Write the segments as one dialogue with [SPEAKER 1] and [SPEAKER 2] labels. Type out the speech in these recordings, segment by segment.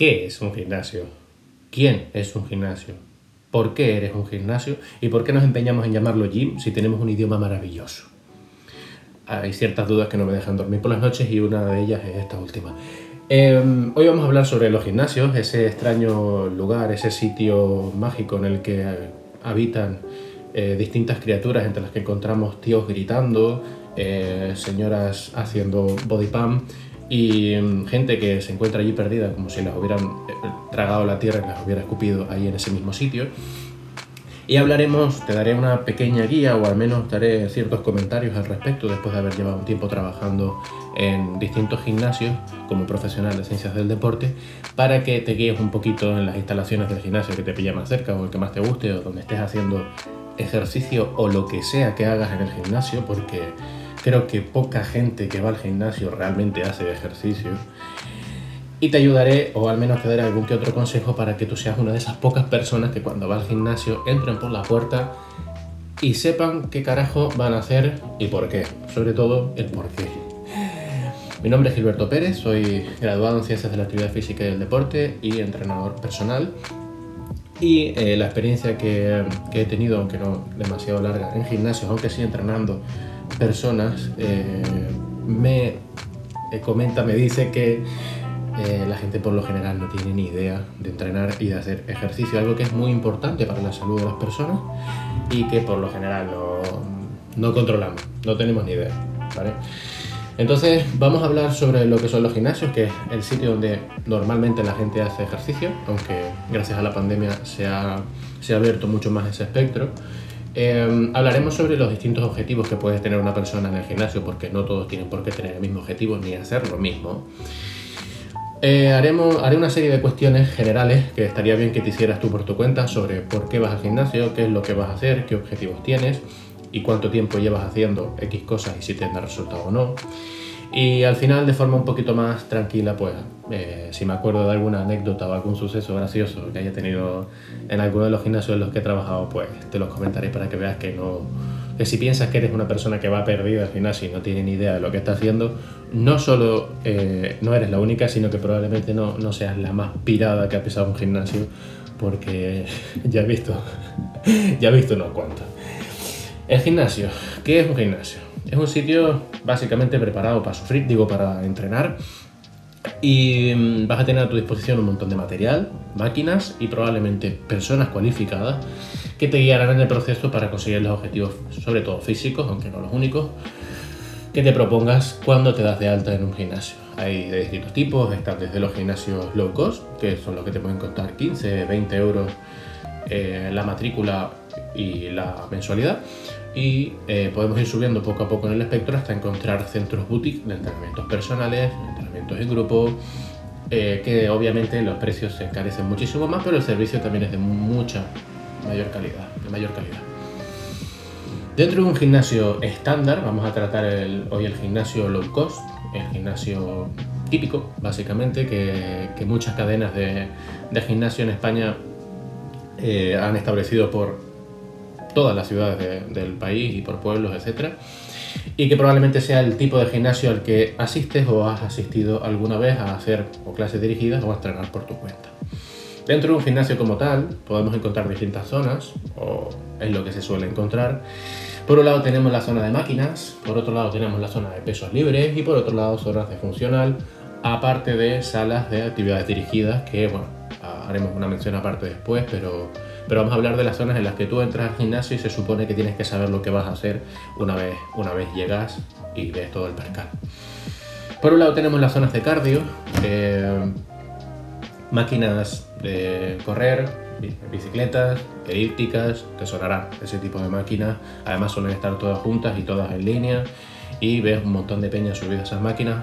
[SPEAKER 1] ¿Qué es un gimnasio? ¿Quién es un gimnasio? ¿Por qué eres un gimnasio? ¿Y por qué nos empeñamos en llamarlo gym si tenemos un idioma maravilloso? Hay ciertas dudas que no me dejan dormir por las noches y una de ellas es esta última. Em, hoy vamos a hablar sobre los gimnasios, ese extraño lugar, ese sitio mágico en el que habitan eh, distintas criaturas entre las que encontramos tíos gritando, eh, señoras haciendo body pump y mm, gente que se encuentra allí perdida como si las hubieran eh, tragado la tierra y las hubiera escupido ahí en ese mismo sitio. Y hablaremos, te daré una pequeña guía o al menos daré ciertos comentarios al respecto después de haber llevado un tiempo trabajando en distintos gimnasios como profesional de ciencias del deporte para que te guíes un poquito en las instalaciones del gimnasio que te pilla más cerca o el que más te guste o donde estés haciendo ejercicio o lo que sea que hagas en el gimnasio porque creo que poca gente que va al gimnasio realmente hace ejercicio. Y te ayudaré, o al menos te daré algún que otro consejo para que tú seas una de esas pocas personas que cuando va al gimnasio entren por la puerta y sepan qué carajo van a hacer y por qué. Sobre todo el por qué. Mi nombre es Gilberto Pérez, soy graduado en Ciencias de la Actividad Física y del Deporte y entrenador personal. Y eh, la experiencia que, que, he tenido, aunque no demasiado larga, en gimnasios, aunque sí entrenando personas eh, me eh, comenta, me dice que eh, la gente por lo general no tiene ni idea de entrenar y de hacer ejercicio, algo que es muy importante para la salud de las personas y que por lo general no, controlamos, no tenemos ni idea. Entonces vamos a hablar sobre lo que son los gimnasios, que es el sitio donde normalmente la gente hace ejercicio, aunque gracias a la pandemia se ha, se ha abierto mucho más ese espectro. Em, hablaremos sobre los distintos objetivos que puede tener una persona en el gimnasio, porque no todos tienen por qué tener el mismo objetivo ni hacer lo mismo. Eh, haremos, haré una serie de cuestiones generales que estaría bien que te hicieras tú por tu cuenta sobre por qué vas al gimnasio, qué es lo que vas a hacer, qué objetivos tienes y cuánto tiempo llevas haciendo X cosas y si te da resultado o no. Y al final, de forma un poquito más tranquila, pues eh, si me acuerdo de alguna anécdota o algún suceso gracioso que haya tenido en alguno de los gimnasios en los que he trabajado, pues te los comentaré para que veas que no. Que si piensas que eres una persona que va perdida al gimnasio y no tiene ni idea de lo que está haciendo, no solo eh, no eres la única, sino que probablemente no, no seas la más pirada que ha pisado un gimnasio, porque ya he visto, ya he visto unos cuantos. El gimnasio, ¿qué es un gimnasio? Es un sitio básicamente preparado para sufrir, digo, para entrenar. Y mm, vas a tener a tu disposición un montón de material, máquinas y probablemente personas cualificadas que te guiarán en el proceso para conseguir los objetivos, sobre todo físicos, aunque no los únicos, que te propongas cuando te das de alta en un gimnasio. Hay de distintos tipos, están desde los gimnasios low cost, que son los que te pueden costar 15, 20 euros eh, la matrícula y la mensualidad, y eh, podemos ir subiendo poco a poco en el espectro hasta encontrar centros boutique de entrenamientos personales, entrenamientos en grupo, eh, que obviamente los precios se encarecen muchísimo más, pero el servicio también es de mucha mayor calidad, de mayor calidad. Dentro de un gimnasio estándar, vamos a tratar hoy el gimnasio low cost, el gimnasio típico, básicamente, que, muchas cadenas de, gimnasio en España eh, han establecido por todas las ciudades del país y por pueblos, etc. Y que probablemente sea el tipo de gimnasio al que asistes o has asistido alguna vez a hacer o clases dirigidas o a entrenar por tu cuenta. Dentro de un gimnasio como tal podemos encontrar distintas zonas, o es lo que se suele encontrar. Por un lado tenemos la zona de máquinas, por otro lado tenemos la zona de pesos libres y por otro lado zonas de funcional, aparte de salas de actividades dirigidas que, bueno, haremos una mención aparte después, pero pero vamos a hablar de las zonas en las que tú entras al gimnasio y se supone que tienes que saber lo que vas a hacer una vez, una vez llegas y ves todo el percal. Por un lado tenemos las zonas de cardio, eh, máquinas de correr, bicicletas, elípticas, te sonará ese tipo de máquinas. Además suelen estar todas juntas y todas en línea y ves un montón de peñas subidas a esas máquinas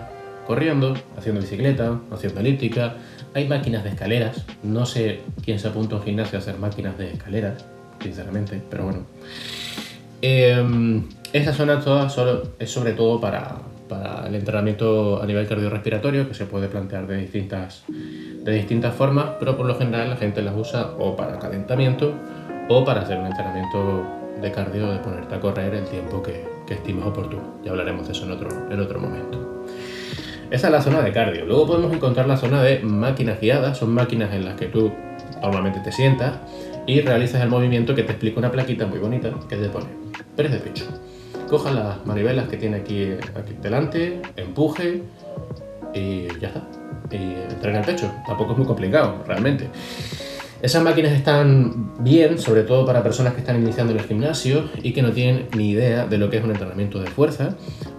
[SPEAKER 1] corriendo, haciendo bicicleta, haciendo elíptica, hay máquinas de escaleras. No sé quién se apunta a un gimnasio a hacer máquinas de escaleras, sinceramente, pero bueno. Eh, esta zona toda es sobre todo para, el entrenamiento a nivel cardiorrespiratorio, que se puede plantear de distintas, formas, pero por lo general la gente las usa o para calentamiento o para hacer un entrenamiento de cardio, de ponerte a correr el tiempo que, que estimes oportuno. Ya hablaremos de eso en otro momento. Esa es la zona de cardio. Luego podemos encontrar la zona de máquinas guiadas. Son máquinas en las que tú normalmente te sientas y realizas el movimiento que te explica una plaquita muy bonita que te pone press de pecho. Coja las manivelas que tiene aquí, aquí delante, empuje y ya está. Y entrena el pecho. Tampoco es muy complicado, realmente. Esas máquinas están bien, sobre todo para personas que están iniciando en el gimnasio y que no tienen ni idea de lo que es un entrenamiento de fuerza,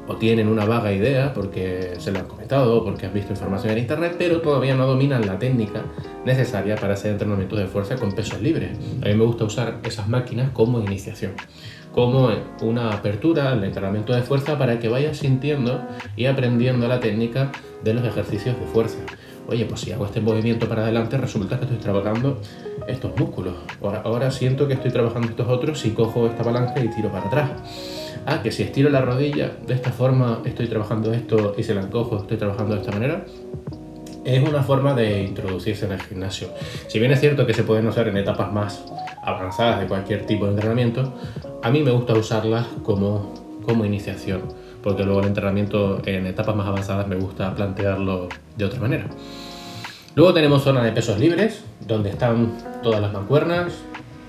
[SPEAKER 1] o tienen una vaga idea porque se lo han comentado, porque han visto información en internet, pero todavía no dominan la técnica necesaria para hacer entrenamiento de fuerza con pesos libres. A mí me gusta usar esas máquinas como iniciación, como una apertura al entrenamiento de fuerza para que vayas sintiendo y aprendiendo la técnica de los ejercicios de fuerza oye, pues si hago este movimiento para adelante, resulta que estoy trabajando estos músculos. Ahora, siento que estoy trabajando estos otros si cojo esta palanca y tiro para atrás. Ah, que si estiro la rodilla de esta forma, estoy trabajando esto y si la encojo, estoy trabajando de esta manera. Es una forma de introducirse en el gimnasio. Si bien es cierto que se pueden usar en etapas más avanzadas de cualquier tipo de entrenamiento, a mí me gusta usarlas como, como iniciación porque luego el entrenamiento en etapas más avanzadas me gusta plantearlo de otra manera. Luego tenemos zona de pesos libres, donde están todas las mancuernas,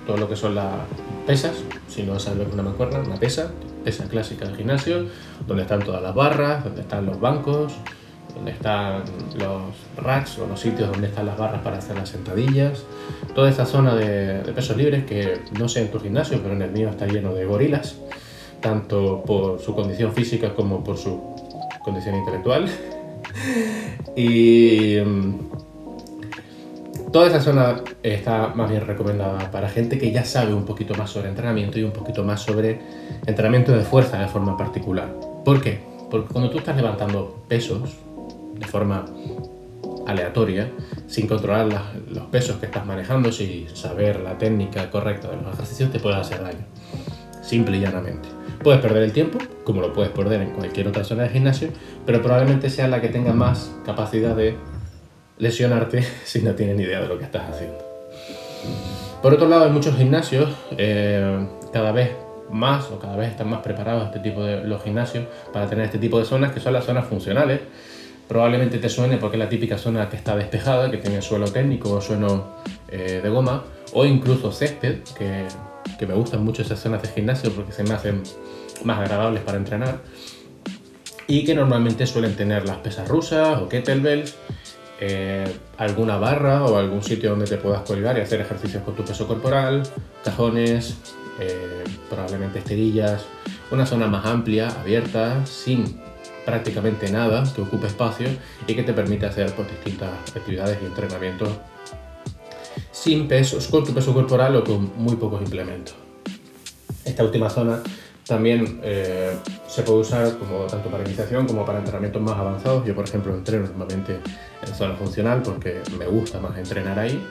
[SPEAKER 1] todo lo que son las pesas, si no sabes una mancuerna, una pesa, pesa clásica del gimnasio, donde están todas las barras, donde están los bancos, donde están los racks o los sitios donde están las barras para hacer las sentadillas, toda esa zona de, de pesos libres que no sé en tu gimnasio, pero en el mío está lleno de gorilas tanto por su condición física como por su condición intelectual. y mm, toda esa zona está más bien recomendada para gente que ya sabe un poquito más sobre entrenamiento y un poquito más sobre entrenamiento de fuerza de forma particular. ¿Por qué? Porque cuando tú estás levantando pesos de forma aleatoria, sin controlar los pesos que estás manejando, sin saber la técnica correcta de los ejercicios, te puede hacer daño. Simple y llanamente. Puedes perder el tiempo, como lo puedes perder en cualquier otra zona de gimnasio, pero probablemente sea la que tenga más capacidad de lesionarte si no tienes ni idea de lo que estás haciendo. Por otro lado, hay muchos gimnasios, eh, cada vez más o cada vez están más preparados este tipo de los gimnasios para tener este tipo de zonas que son las zonas funcionales. Probablemente te suene porque es la típica zona que está despejada, que tiene suelo técnico o suelo eh, de goma, o incluso césped, que que me gustan mucho esas zonas de gimnasio porque se me hacen más agradables para entrenar y que normalmente suelen tener las pesas rusas o kettlebells, eh, alguna barra o algún sitio donde te puedas colgar y hacer ejercicios con tu peso corporal, cajones, eh, probablemente esterillas, una zona más amplia, abierta, sin prácticamente nada que ocupe espacio y que te permite hacer pues, distintas actividades y entrenamientos sin pesos, con tu peso corporal o con muy pocos implementos. Esta última zona también eh, se puede usar como tanto para iniciación como para entrenamientos más avanzados. Yo, por ejemplo, entreno normalmente en zona funcional porque me gusta más entrenar ahí.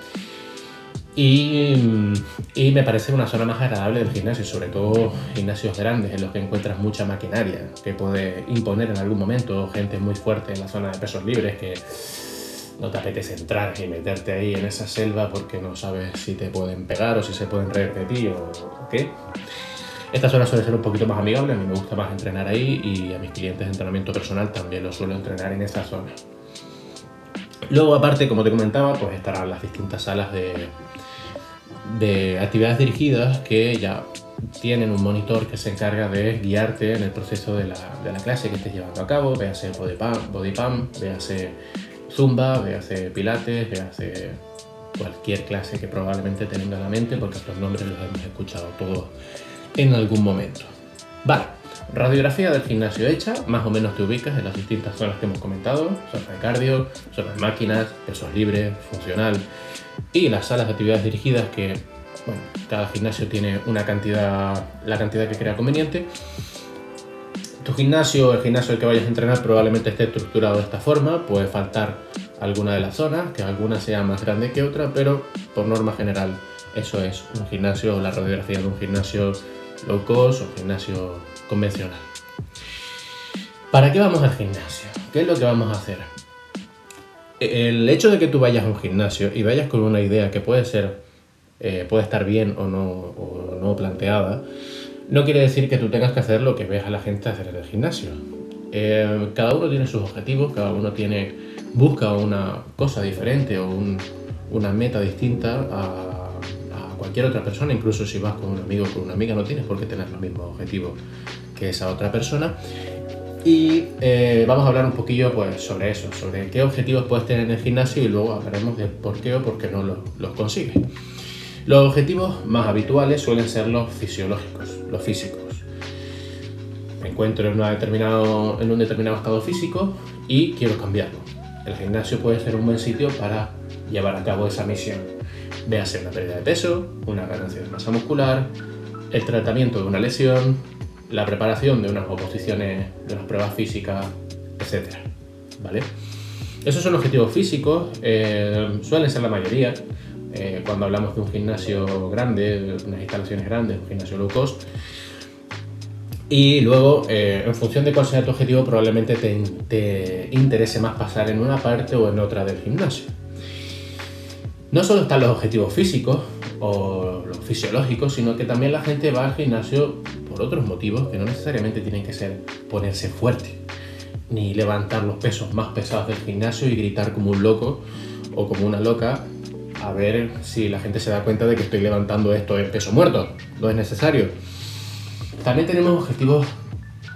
[SPEAKER 1] Y, y, me parece una zona más agradable del gimnasio, sobre todo gimnasios grandes en los que encuentras mucha maquinaria que puede imponer en algún momento gente muy fuerte en la zona de pesos libres que no te apetece entrar y meterte ahí en esa selva porque no sabes si te pueden pegar o si se pueden reír de ti o qué. Esta zona suele ser un poquito más amigable, a mí me gusta más entrenar ahí y a mis clientes de entrenamiento personal también los suelo entrenar en esa zona. Luego, aparte, como te comentaba, pues estarán las distintas salas de, de actividades dirigidas que ya tienen un monitor que se encarga de guiarte en el proceso de la, de la clase que estés llevando a cabo, véase body pump, body pump véase zumba, véase pilates, véase cualquier clase que probablemente tenga en la mente, porque estos nombres los hemos escuchado todos en algún momento. Vale, radiografía del gimnasio hecha, más o menos te ubicas en las distintas zonas que hemos comentado, zona de cardio, zona de máquinas, pesos libres, funcional y las salas de actividades dirigidas que, bueno, cada gimnasio tiene una cantidad, la cantidad que crea conveniente tu gimnasio, el gimnasio al que vayas a entrenar probablemente esté estructurado de esta forma, puede faltar alguna de las zonas, que alguna sea más grande que otra, pero por norma general eso es un gimnasio, la radiografía de un gimnasio low cost o gimnasio convencional. ¿Para qué vamos al gimnasio? ¿Qué es lo que vamos a hacer? El hecho de que tú vayas a un gimnasio y vayas con una idea que puede ser, eh, puede estar bien o no, o no planteada, no quiere decir que tú tengas que hacer lo que ves a la gente hacer en el gimnasio. Eh, cada uno tiene sus objetivos, cada uno tiene, busca una cosa diferente o una meta distinta a, cualquier otra persona, incluso si vas con un amigo o con una amiga, no tienes por qué tener los mismos objetivos que esa otra persona. Y eh, vamos a hablar un poquillo pues, sobre eso, sobre qué objetivos puedes tener en el gimnasio y luego hablaremos de por qué o por qué no los, consigues. Los objetivos más habituales suelen ser los fisiológicos, los físicos. Me encuentro en, determinado, en un determinado estado físico y quiero cambiarlo. El gimnasio puede ser un buen sitio para llevar a cabo esa misión. Véase una pérdida de peso, una ganancia de masa muscular, el tratamiento de una lesión, la preparación de unas oposiciones, de unas pruebas físicas, etc. ¿Vale? Esos son objetivos físicos, eh, suelen ser la mayoría. Eh, cuando hablamos de un gimnasio grande, de unas instalaciones grandes, un gimnasio low cost. Y luego, eh, en función de cuál sea tu objetivo, probablemente te, te interese más pasar en una parte o en otra del gimnasio. No solo están los objetivos físicos o los fisiológicos, sino que también la gente va al gimnasio otros motivos que no necesariamente tienen que ser ponerse fuerte, ni levantar los pesos más pesados del gimnasio y gritar como un loco o como una loca a ver si la gente se da cuenta de que estoy levantando esto en peso muerto. No es necesario. También tenemos objetivos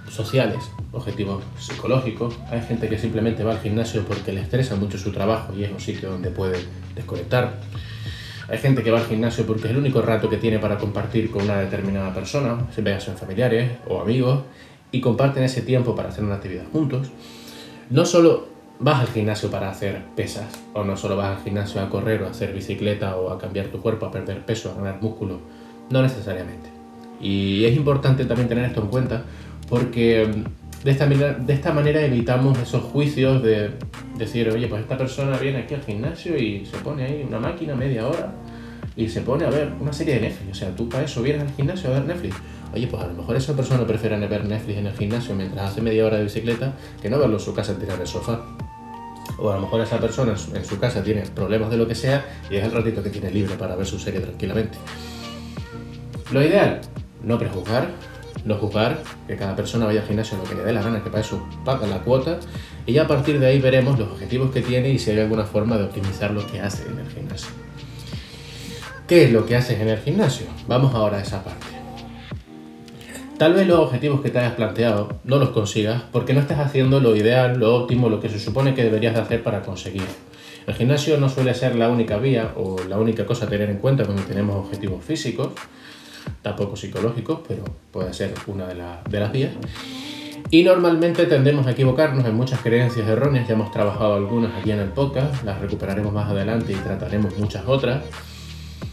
[SPEAKER 1] sociales, objetivos psicológicos. Hay gente que simplemente va al gimnasio porque le estresa mucho su trabajo y es un sitio donde puede desconectar. Hay gente que va al gimnasio porque es el único rato que tiene para compartir con una determinada persona, ya sean familiares o amigos, y comparten ese tiempo para hacer una actividad juntos. No solo vas al gimnasio para hacer pesas, o no solo vas al gimnasio a correr o a hacer bicicleta o a cambiar tu cuerpo, a perder peso, a ganar músculo, no necesariamente. Y es importante también tener esto en cuenta porque de esta, de esta manera evitamos esos juicios de decir, oye, pues esta persona viene aquí al gimnasio y se pone ahí una máquina media hora y se pone a ver una serie de Netflix. O sea, tú para eso vienes al gimnasio a ver Netflix. Oye, pues a lo mejor esa persona prefiere ver Netflix en el gimnasio mientras hace media hora de bicicleta que no verlo en su casa tirar el sofá. O a lo mejor esa persona en su casa tiene problemas de lo que sea y es el ratito que tiene libre para ver su serie tranquilamente. Lo ideal, no prejuzgar, no juzgar, que cada persona vaya al gimnasio lo que le dé la gana, que para eso paga la cuota, y ya a partir de ahí veremos los objetivos que tiene y si hay alguna forma de optimizar lo que hace en el gimnasio. ¿Qué es lo que haces en el gimnasio? Vamos ahora a esa parte. Tal vez los objetivos que te hayas planteado no los consigas porque no estás haciendo lo ideal, lo óptimo, lo que se supone que deberías de hacer para conseguirlo. El gimnasio no suele ser la única vía o la única cosa a tener en cuenta cuando tenemos objetivos físicos, tampoco psicológicos, pero puede ser una de, de las vías. Y normalmente tendemos a equivocarnos en muchas creencias erróneas, ya hemos trabajado algunas aquí en el podcast, las recuperaremos más adelante y trataremos muchas otras,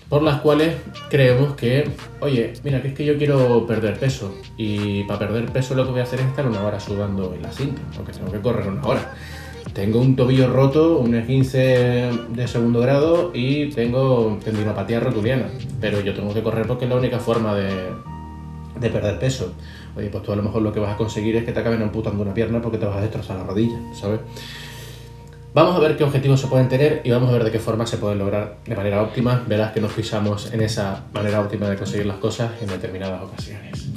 [SPEAKER 1] por las cuales creemos que, oye, mira, que es que yo quiero perder peso y para perder peso lo que voy a hacer es estar una hora sudando en la cinta, porque tengo que correr una hora. Tengo un tobillo roto, un esguince de segundo grado y tengo tendinopatía rotuliana, pero yo tengo que correr porque es la única forma de, de perder peso. Oye, pues tú a lo mejor lo que vas a conseguir es que te acaben amputando una pierna porque te vas a destrozar la rodilla, ¿sabes? Vamos a ver qué objetivos se pueden tener y vamos a ver de qué forma se pueden lograr de manera óptima. Verás que nos fijamos en esa manera óptima de conseguir las cosas en determinadas ocasiones.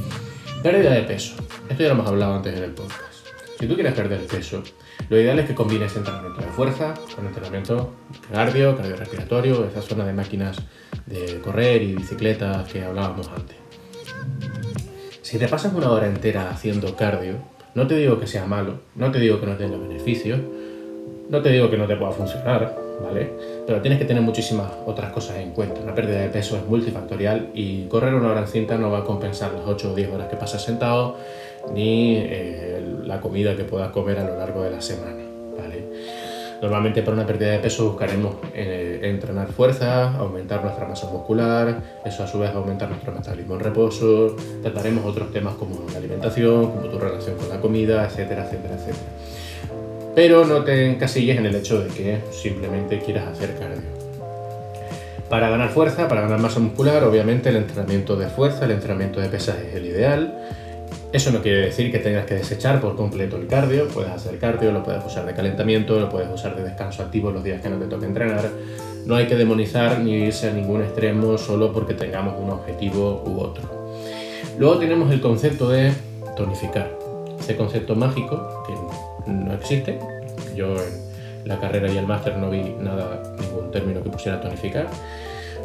[SPEAKER 1] Pérdida de peso. Esto ya lo hemos hablado antes en el podcast. Si tú quieres perder peso, lo ideal es que combines entrenamiento de fuerza con entrenamiento cardio, cardiorrespiratorio, esa zona de máquinas de correr y bicicleta que hablábamos antes. Si te pasas una hora entera haciendo cardio, no te digo que sea malo, no te digo que no tenga beneficios, no te digo que no te pueda funcionar, ¿vale? Pero tienes que tener muchísimas otras cosas en cuenta. Una pérdida de peso es multifactorial y correr una hora en cinta no va a compensar las 8 o 10 horas que pasas sentado ni eh, la comida que puedas comer a lo largo de la semana, ¿vale? Normalmente para una pérdida de peso buscaremos eh, entrenar fuerza, aumentar nuestra masa muscular, eso a su vez aumentar nuestro metabolismo en reposo, trataremos otros temas como la alimentación, como tu relación con la comida, etcétera, etcétera, etcétera. Pero no te encasilles en el hecho de que simplemente quieras hacer cardio. Para ganar fuerza, para ganar masa muscular, obviamente el entrenamiento de fuerza, el entrenamiento de pesas es el ideal eso no quiere decir que tengas que desechar por completo el cardio, puedes hacer cardio, lo puedes usar de calentamiento, lo puedes usar de descanso activo los días que no te toque entrenar. No hay que demonizar ni irse a ningún extremo solo porque tengamos un objetivo u otro. Luego tenemos el concepto de tonificar. este concepto mágico que no existe. Yo en la carrera y el máster no vi nada, ningún término que pusiera tonificar,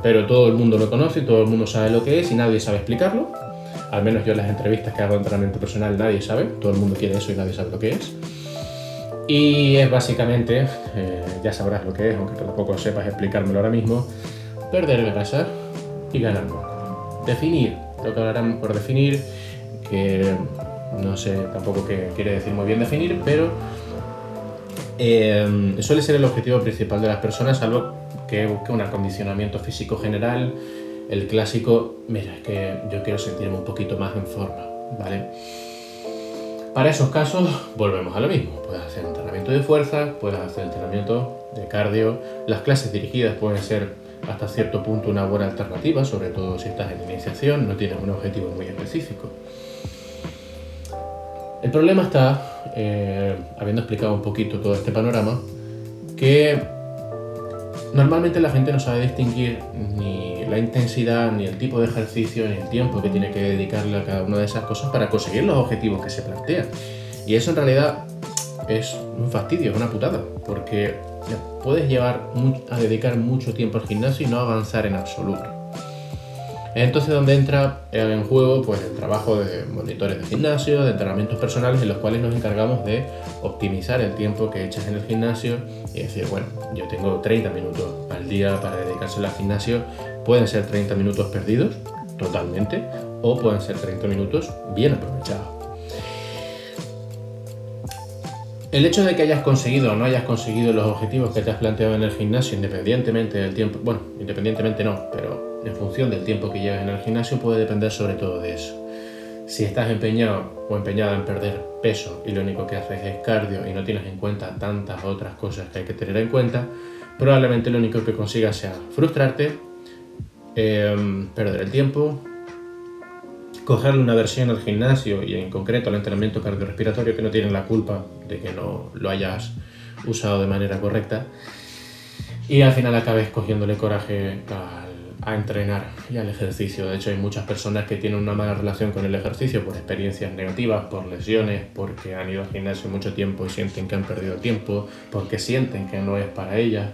[SPEAKER 1] pero todo el mundo lo conoce, todo el mundo sabe lo que es y nadie sabe explicarlo. Al menos yo en las entrevistas que hago de entrenamiento personal nadie sabe, todo el mundo quiere eso y nadie sabe lo que es. Y es básicamente, eh, ya sabrás lo que es, aunque tampoco sepas explicármelo ahora mismo, perder grasa y ganar músculo. Definir, lo que hablarán por definir, que no sé tampoco qué quiere decir muy bien definir, pero eh, suele ser el objetivo principal de las personas, salvo que busque un acondicionamiento físico general, el clásico, mira, es que yo quiero sentirme un poquito más en forma, ¿vale? Para esos casos volvemos a lo mismo, puedes hacer entrenamiento de fuerza, puedes hacer entrenamiento de cardio, las clases dirigidas pueden ser hasta cierto punto una buena alternativa, sobre todo si estás en iniciación, no tienes un objetivo muy específico. El problema está, eh, habiendo explicado un poquito todo este panorama, que normalmente la gente no sabe distinguir ni la intensidad, ni el tipo de ejercicio, ni el tiempo que tiene que dedicarle a cada una de esas cosas para conseguir los objetivos que se plantean. Y eso en realidad es un fastidio, es una putada, porque puedes llevar a dedicar mucho tiempo al gimnasio y no avanzar en absoluto. Entonces donde entra en juego pues el trabajo de monitores de gimnasio, de entrenamientos personales en los cuales nos encargamos de optimizar el tiempo que echas en el gimnasio y decir, bueno, yo tengo 30 minutos al día para dedicarse al gimnasio, pueden ser 30 minutos perdidos totalmente o pueden ser 30 minutos bien aprovechados. El hecho de que hayas conseguido o no hayas conseguido los objetivos que te has planteado en el gimnasio, independientemente del tiempo, bueno, independientemente no, pero en función del tiempo que lleves en el gimnasio puede depender sobre todo de eso. Si estás empeñado o empeñada en perder peso y lo único que haces es cardio y no tienes en cuenta tantas otras cosas que hay que tener en cuenta, probablemente lo único que consigas sea frustrarte, em, perder el tiempo, cogerle una versión al gimnasio y en concreto al entrenamiento cardiorrespiratorio que no tienen la culpa de que no lo hayas usado de manera correcta y al final acabes cogiéndole coraje entrenar y al ejercicio. De hecho hay muchas personas que tienen una mala relación con el ejercicio por experiencias negativas, por lesiones, porque han ido al gimnasio mucho tiempo y sienten que han perdido tiempo, porque sienten que no es para ellas.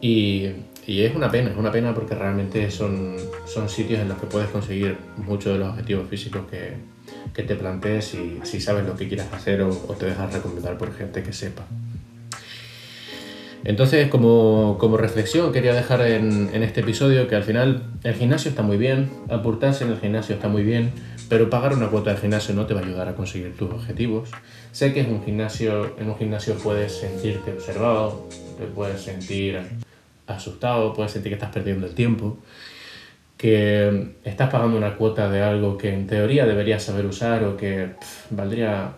[SPEAKER 1] Y y es una pena, es una pena porque realmente son, son sitios en los que puedes conseguir muchos de los objetivos físicos que, que te plantees si, si, sabes lo que quieras hacer o, te dejas recomendar por gente que sepa. Entonces, como, como reflexión, quería dejar en, en, este episodio que al final el gimnasio está muy bien, aportarse en el gimnasio está muy bien, pero pagar una cuota de gimnasio no te va a ayudar a conseguir tus objetivos. Sé que es un gimnasio, en un gimnasio puedes sentirte observado, te puedes sentir asustado, puedes sentir que estás perdiendo el tiempo, que estás pagando una cuota de algo que en teoría deberías saber usar o que valdría,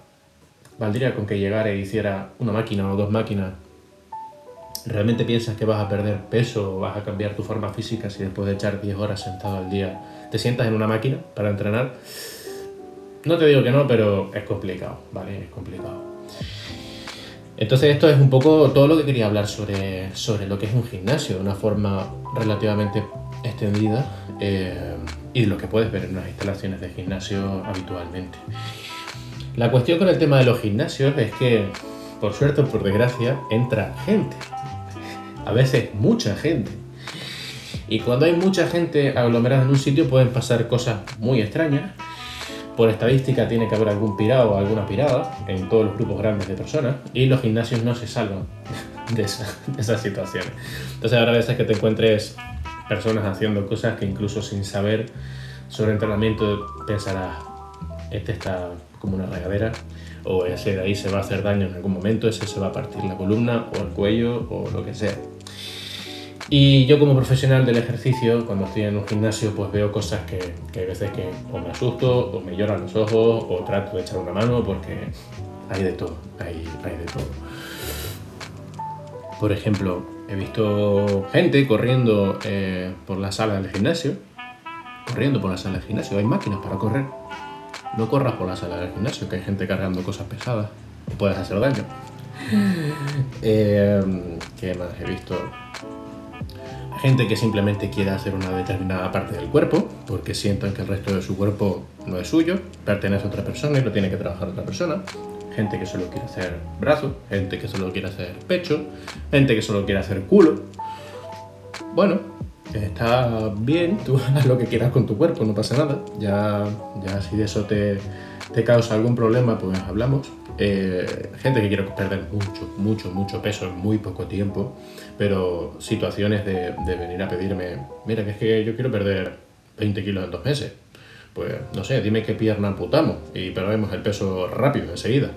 [SPEAKER 1] valdría con que llegara e hiciera una máquina o dos máquinas. ¿Realmente piensas que vas a perder peso o vas a cambiar tu forma física si después de echar 10 horas sentado al día te sientas en una máquina para entrenar? No te digo que no, pero es complicado, ¿vale? Es complicado. Entonces esto es un poco todo lo que quería hablar sobre, sobre lo que es un gimnasio de una forma relativamente extendida eh, y lo que puedes ver en las instalaciones de gimnasio habitualmente. La cuestión con el tema de los gimnasios es que, por suerte o por desgracia, entra gente. A veces mucha gente. Y cuando hay mucha gente aglomerada en un sitio pueden pasar cosas muy extrañas por estadística tiene que haber algún pirado o alguna pirada en todos los grupos grandes de personas y los gimnasios no se salvan de, esas situaciones. Entonces a veces que te encuentres personas haciendo cosas que incluso sin saber sobre entrenamiento pensarás, este está como una regadera o ese de ahí se va a hacer daño en algún momento, ese se va a partir la columna o el cuello o lo que sea. Y yo como profesional del ejercicio, cuando estoy en un gimnasio, pues veo cosas que, que hay veces que o me asusto, o me lloran los ojos, o trato de echar una mano, porque hay de todo, hay, de todo. Por ejemplo, he visto gente corriendo eh, por la sala del gimnasio, corriendo por la sala del gimnasio, hay máquinas para correr. No corras por la sala del gimnasio, que hay gente cargando cosas pesadas, y puedes hacer daño. Eh, ¿Qué más he visto? gente que simplemente quiere hacer una determinada parte del cuerpo, porque sientan que el resto de su cuerpo no es suyo, pertenece a otra persona y lo tiene que trabajar otra persona. Gente que solo quiere hacer brazo, gente que solo quiere hacer pecho, gente que solo quiere hacer culo. Bueno, está bien, tú haz lo que quieras con tu cuerpo, no pasa nada. Ya, ya si de eso te, te causa algún problema, pues hablamos. Eh, gente que quiere perder mucho, mucho, mucho peso en muy poco tiempo, pero situaciones de, de, venir a pedirme, mira, que es que yo quiero perder 20 kilos en dos meses. Pues no sé, dime qué pierna amputamos y perdemos el peso rápido, enseguida.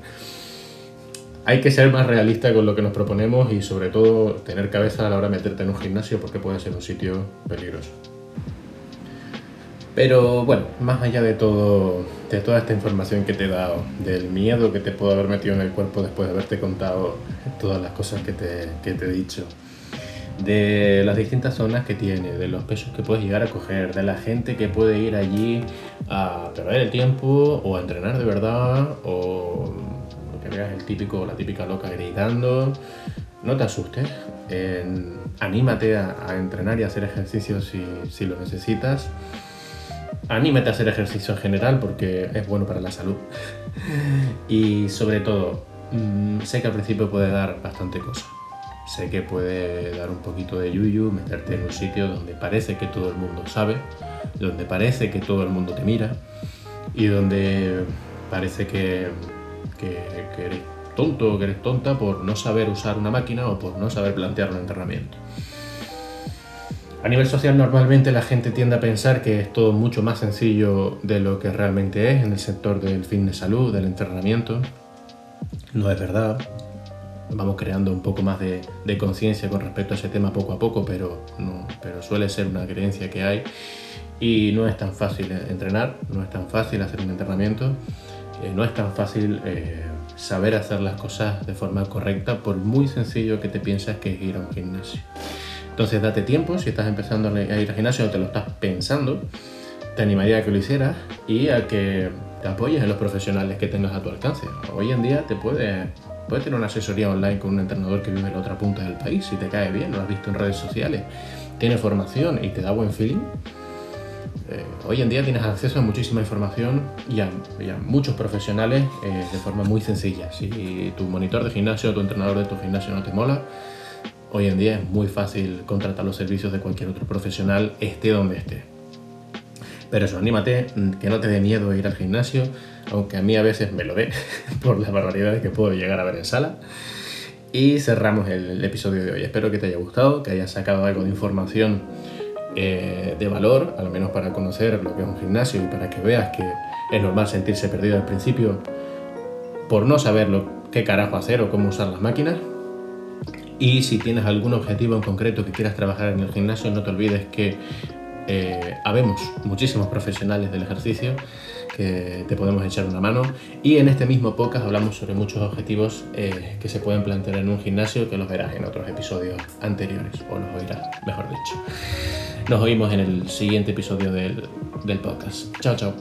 [SPEAKER 1] Hay que ser más realista con lo que nos proponemos y sobre todo tener cabeza a la hora de meterte en un gimnasio porque puede ser un sitio peligroso. Pero bueno, más allá de todo, de toda esta información que te he dado, del miedo que te puedo haber metido en el cuerpo después de haberte contado todas las cosas que te, que te he dicho, de las distintas zonas que tiene, de los pesos que puedes llegar a coger, de la gente que puede ir allí a perder el tiempo o a entrenar de verdad o que veas el típico la típica loca gritando, no te asustes, anímate a, entrenar y a hacer ejercicios si, si lo necesitas anímate a hacer ejercicio en general porque es bueno para la salud. y sobre todo, mm, sé que al principio puede dar bastante cosa. Sé que puede dar un poquito de yuyu, meterte en un sitio donde parece que todo el mundo sabe, donde parece que todo el mundo te mira y donde parece que, que, que eres tonto o que eres tonta por no saber usar una máquina o por no saber plantear un entrenamiento. A nivel social normalmente la gente tiende a pensar que es todo mucho más sencillo de lo que realmente es en el sector del fitness salud, del entrenamiento. No es verdad. Vamos creando un poco más de, conciencia con respecto a ese tema poco a poco, pero, no, pero suele ser una creencia que hay. Y no es tan fácil entrenar, no es tan fácil hacer un entrenamiento, eh, no es tan fácil eh, saber hacer las cosas de forma correcta por muy sencillo que te piensas que es ir a un gimnasio. Entonces date tiempo, si estás empezando a ir al gimnasio o te lo estás pensando, te animaría a que lo hicieras y a que te apoyes en los profesionales que tengas a tu alcance. Hoy en día te puedes, puedes tener una asesoría online con un entrenador que vive en la otra punta del país, si te cae bien, lo has visto en redes sociales, tiene formación y te da buen feeling. Eh, hoy en día tienes acceso a muchísima información y a, muchos profesionales eh, de forma muy sencilla. Si tu monitor de gimnasio o tu entrenador de tu gimnasio no te mola, Hoy en día es muy fácil contratar los servicios de cualquier otro profesional, esté donde esté. Pero eso, anímate, que no te dé miedo ir al gimnasio, aunque a mí a veces me lo dé por las barbaridades que puedo llegar a ver en sala. Y cerramos el, episodio de hoy. Espero que te haya gustado, que hayas sacado algo de información eh, de valor, al menos para conocer lo que es un gimnasio y para que veas que es normal sentirse perdido al principio por no saber lo, qué carajo hacer o cómo usar las máquinas. Y si tienes algún objetivo en concreto que quieras trabajar en el gimnasio, no te olvides que eh, habemos muchísimos profesionales del ejercicio te podemos echar una mano. Y en este mismo podcast hablamos sobre muchos objetivos eh, que se pueden plantear en un gimnasio que los verás en otros episodios anteriores, o los oirás, mejor dicho. Nos oímos en el siguiente episodio del podcast. Chao, chao.